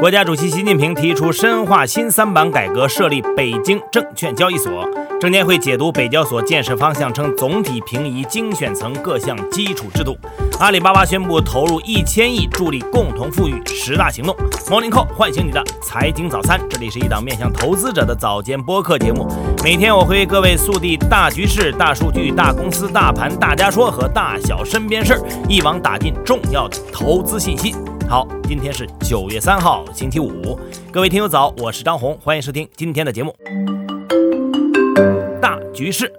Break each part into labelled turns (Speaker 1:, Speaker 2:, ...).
Speaker 1: 国家主席习近平提出深化新三板改革，设立北京证券交易所。证监会解读北交所建设方向称，总体平移精选层各项基础制度。阿里巴巴宣布投入一千亿助力共同富裕十大行动。Morning Call 唤醒你的财经早餐，这里是一档面向投资者的早间播客节目。每天我会为各位速递大局势、大数据、大公司、大盘、大家说和大小身边事儿，一网打尽重要的投资信息。好，今天是九月三号，星期五。各位听友早，我是张红，欢迎收听今天的节目。大局势。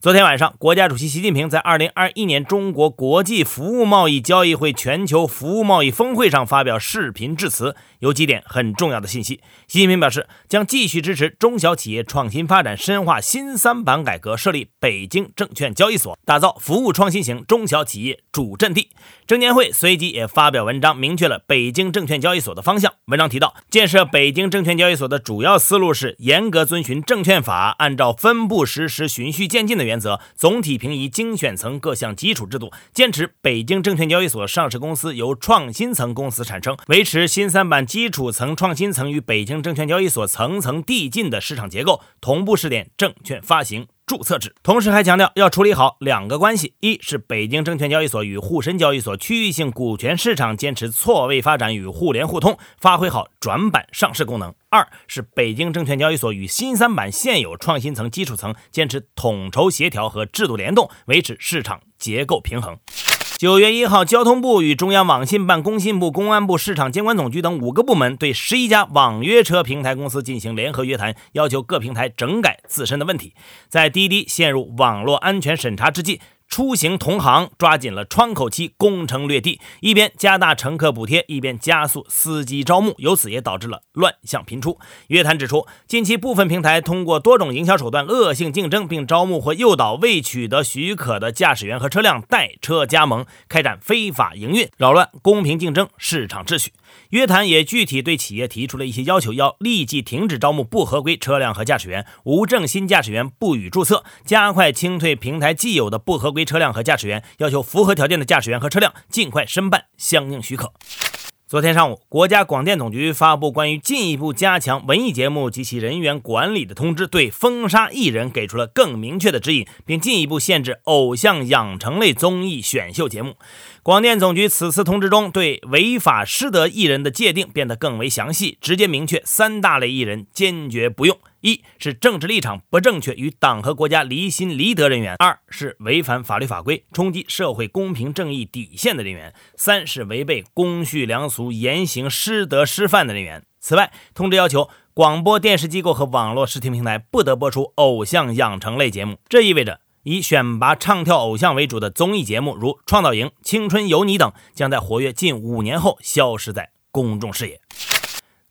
Speaker 1: 昨天晚上，国家主席习近平在二零二一年中国国际服务贸易交易会全球服务贸易峰会上发表视频致辞，有几点很重要的信息。习近平表示，将继续支持中小企业创新发展，深化新三板改革，设立北京证券交易所，打造服务创新型中小企业主阵地。证监会随即也发表文章，明确了北京证券交易所的方向。文章提到，建设北京证券交易所的主要思路是严格遵循证券法，按照分步实施、循序渐进的。原则总体平移精选层各项基础制度，坚持北京证券交易所上市公司由创新层公司产生，维持新三板基础层、创新层与北京证券交易所层层递进的市场结构，同步试点证券发行。注册制，同时还强调要处理好两个关系：一是北京证券交易所与沪深交易所区域性股权市场坚持错位发展与互联互通，发挥好转板上市功能；二是北京证券交易所与新三板现有创新层、基础层坚持统筹协调和制度联动，维持市场结构平衡。九月一号，交通部与中央网信办、工信部、公安部、市场监管总局等五个部门对十一家网约车平台公司进行联合约谈，要求各平台整改自身的问题。在滴滴陷入网络安全审查之际。出行同行抓紧了窗口期攻城略地，一边加大乘客补贴，一边加速司机招募，由此也导致了乱象频出。约谈指出，近期部分平台通过多种营销手段恶性竞争，并招募或诱导未取得许可的驾驶员和车辆代车加盟，开展非法营运，扰乱公平竞争市场秩序。约谈也具体对企业提出了一些要求，要立即停止招募不合规车辆和驾驶员，无证新驾驶员不予注册，加快清退平台既有的不合规车辆和驾驶员，要求符合条件的驾驶员和车辆尽快申办相应许可。昨天上午，国家广电总局发布关于进一步加强文艺节目及其人员管理的通知，对封杀艺人给出了更明确的指引，并进一步限制偶像养成类综艺选秀节目。广电总局此次通知中，对违法失德艺人的界定变得更为详细，直接明确三大类艺人坚决不用。一是政治立场不正确、与党和国家离心离德人员；二是违反法律法规、冲击社会公平正义底线的人员；三是违背公序良俗、言行失德失范的人员。此外，通知要求广播电视机构和网络视听平台不得播出偶像养成类节目。这意味着，以选拔唱跳偶像为主的综艺节目，如《创造营》《青春有你》等，将在活跃近五年后消失在公众视野。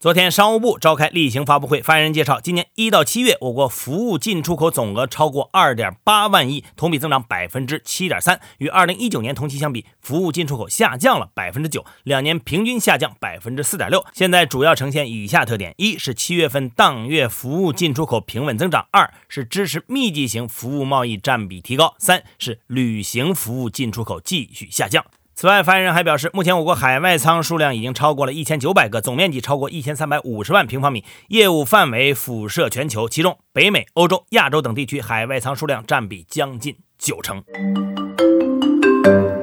Speaker 1: 昨天，商务部召开例行发布会，发言人介绍，今年一到七月，我国服务进出口总额超过二点八万亿，同比增长百分之七点三，与二零一九年同期相比，服务进出口下降了百分之九，两年平均下降百分之四点六。现在主要呈现以下特点：一是七月份当月服务进出口平稳增长；二是支持密集型服务贸易占比提高；三是旅行服务进出口继续下降。此外，发言人还表示，目前我国海外仓数量已经超过了一千九百个，总面积超过一千三百五十万平方米，业务范围辐射全球，其中北美、欧洲、亚洲等地区海外仓数量占比将近九成。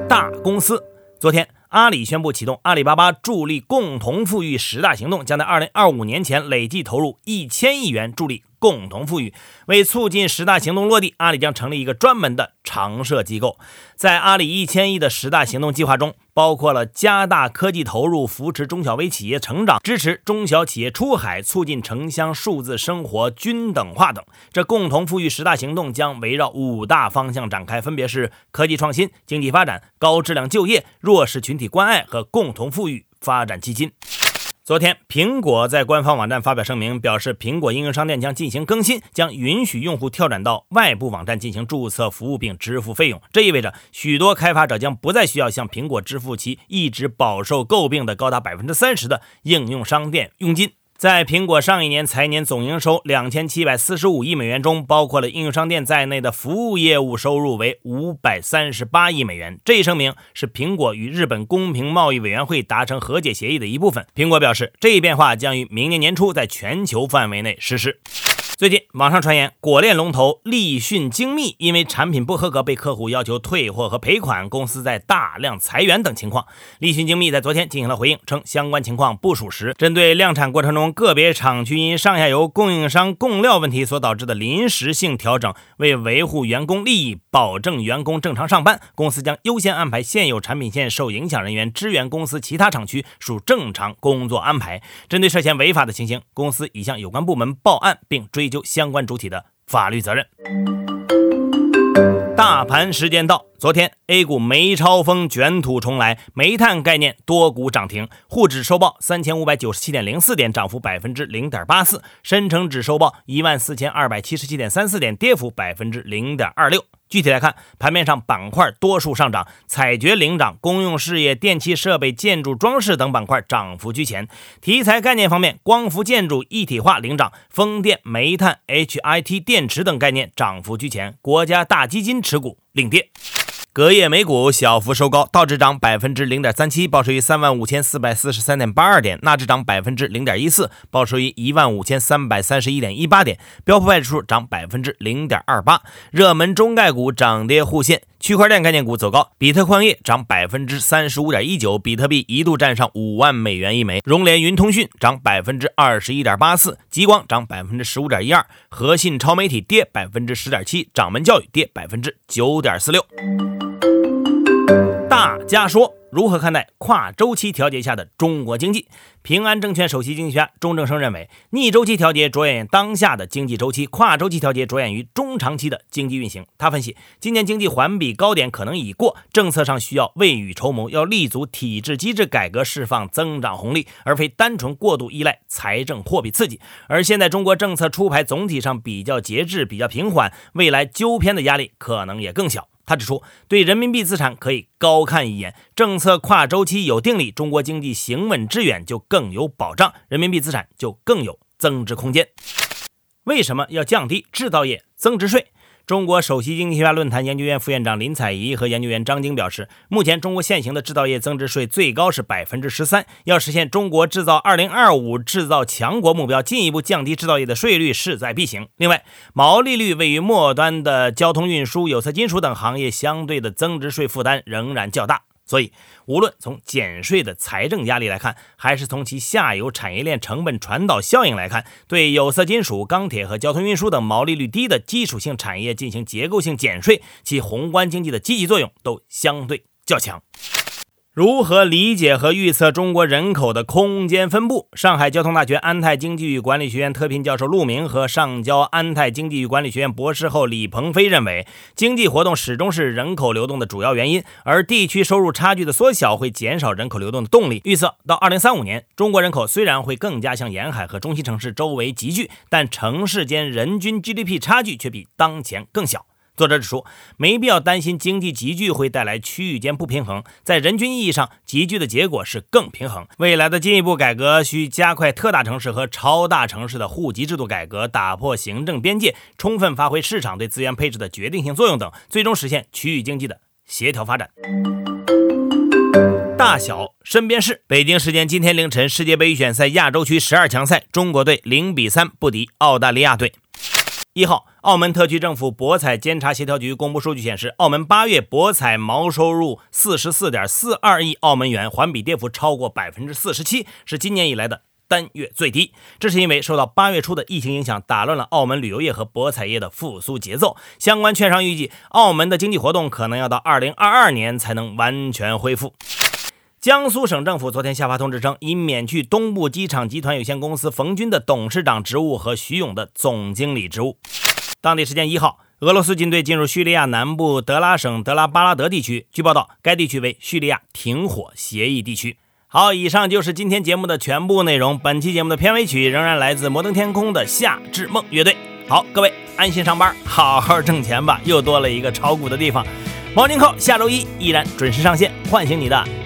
Speaker 1: 大公司，昨天。阿里宣布启动阿里巴巴助力共同富裕十大行动，将在二零二五年前累计投入一千亿元助力共同富裕。为促进十大行动落地，阿里将成立一个专门的常设机构。在阿里一千亿的十大行动计划中，包括了加大科技投入、扶持中小微企业成长、支持中小企业出海、促进城乡数字生活均等化等。这共同富裕十大行动将围绕五大方向展开，分别是科技创新、经济发展、高质量就业、弱势群。体关爱和共同富裕发展基金。昨天，苹果在官方网站发表声明，表示苹果应用商店将进行更新，将允许用户跳转到外部网站进行注册服务并支付费用。这意味着许多开发者将不再需要向苹果支付其一直饱受诟病的高达百分之三十的应用商店佣金。在苹果上一年财年总营收两千七百四十五亿美元中，包括了应用商店在内的服务业务收入为五百三十八亿美元。这一声明是苹果与日本公平贸易委员会达成和解协议的一部分。苹果表示，这一变化将于明年年初在全球范围内实施。最近网上传言，果链龙头立讯精密因为产品不合格被客户要求退货和赔款，公司在大量裁员等情况。立讯精密在昨天进行了回应，称相关情况不属实。针对量产过程中个别厂区因上下游供应商供料问题所导致的临时性调整，为维护员工利益，保证员工正常上班，公司将优先安排现有产品线受影响人员支援公司其他厂区，属正常工作安排。针对涉嫌违法的情形，公司已向有关部门报案并追。追究相关主体的法律责任。大盘时间到，昨天 A 股煤超风卷土重来，煤炭概念多股涨停，沪指收报三千五百九十七点零四点，涨幅百分之零点八四；深成指收报一万四千二百七十七点三四点，跌幅百分之零点二六。具体来看，盘面上板块多数上涨，采掘领涨，公用事业、电气设备、建筑装饰等板块涨幅居前。题材概念方面，光伏、建筑、一体化领涨，风电、煤炭、HIT 电池等概念涨幅居前。国家大基金持股领跌。隔夜美股小幅收高，道指涨百分之零点三七，报收于三万五千四百四十三点八二点；纳指涨百分之零点一四，报收于一万五千三百三十一点一八点；标普指数涨百分之零点二八。热门中概股涨跌互现，区块链概念股走高，比特矿业涨百分之三十五点一九，比特币一度站上五万美元一枚；融联云通讯涨百分之二十一点八四，极光涨百分之十五点一二，和信超媒体跌百分之十点七，掌门教育跌百分之九点四六。大家说，如何看待跨周期调节下的中国经济？平安证券首席经济学家钟正生认为，逆周期调节着眼于当下的经济周期，跨周期调节着眼于中长期的经济运行。他分析，今年经济环比高点可能已过，政策上需要未雨绸缪，要立足体制机制改革，释放增长红利，而非单纯过度依赖财政货币刺激。而现在中国政策出牌总体上比较节制，比较平缓，未来纠偏的压力可能也更小。他指出，对人民币资产可以高看一眼，政策跨周期有定力，中国经济行稳致远就更有保障，人民币资产就更有增值空间。为什么要降低制造业增值税？中国首席经济学家论坛研究院副院长林采宜和研究员张晶表示，目前中国现行的制造业增值税最高是百分之十三，要实现中国制造二零二五制造强国目标，进一步降低制造业的税率势在必行。另外，毛利率位于末端的交通运输、有色金属等行业，相对的增值税负担仍然较大。所以，无论从减税的财政压力来看，还是从其下游产业链成本传导效应来看，对有色金属、钢铁和交通运输等毛利率低的基础性产业进行结构性减税，其宏观经济的积极作用都相对较强。如何理解和预测中国人口的空间分布？上海交通大学安泰经济与管理学院特聘教授陆明和上交安泰经济与管理学院博士后李鹏飞认为，经济活动始终是人口流动的主要原因，而地区收入差距的缩小会减少人口流动的动力。预测到二零三五年，中国人口虽然会更加向沿海和中心城市周围集聚，但城市间人均 GDP 差距却比当前更小。作者指出，没必要担心经济集聚会带来区域间不平衡，在人均意义上，集聚的结果是更平衡。未来的进一步改革需加快特大城市和超大城市的户籍制度改革，打破行政边界，充分发挥市场对资源配置的决定性作用等，最终实现区域经济的协调发展。大小身边事：北京时间今天凌晨，世界杯预选赛亚洲区十二强赛，中国队零比三不敌澳大利亚队。一号，澳门特区政府博彩监察协调局公布数据显示，澳门八月博彩毛收入四十四点四二亿澳门元，环比跌幅超过百分之四十七，是今年以来的单月最低。这是因为受到八月初的疫情影响，打乱了澳门旅游业和博彩业的复苏节奏。相关券商预计，澳门的经济活动可能要到二零二二年才能完全恢复。江苏省政府昨天下发通知称，已免去东部机场集团有限公司冯军的董事长职务和徐勇的总经理职务。当地时间一号，俄罗斯军队进入叙利亚南部德拉省德拉巴拉德地区，据报道，该地区为叙利亚停火协议地区。好，以上就是今天节目的全部内容。本期节目的片尾曲仍然来自摩登天空的夏至梦乐队。好，各位安心上班，好好挣钱吧，又多了一个炒股的地方。毛宁扣下周一依然准时上线，唤醒你的。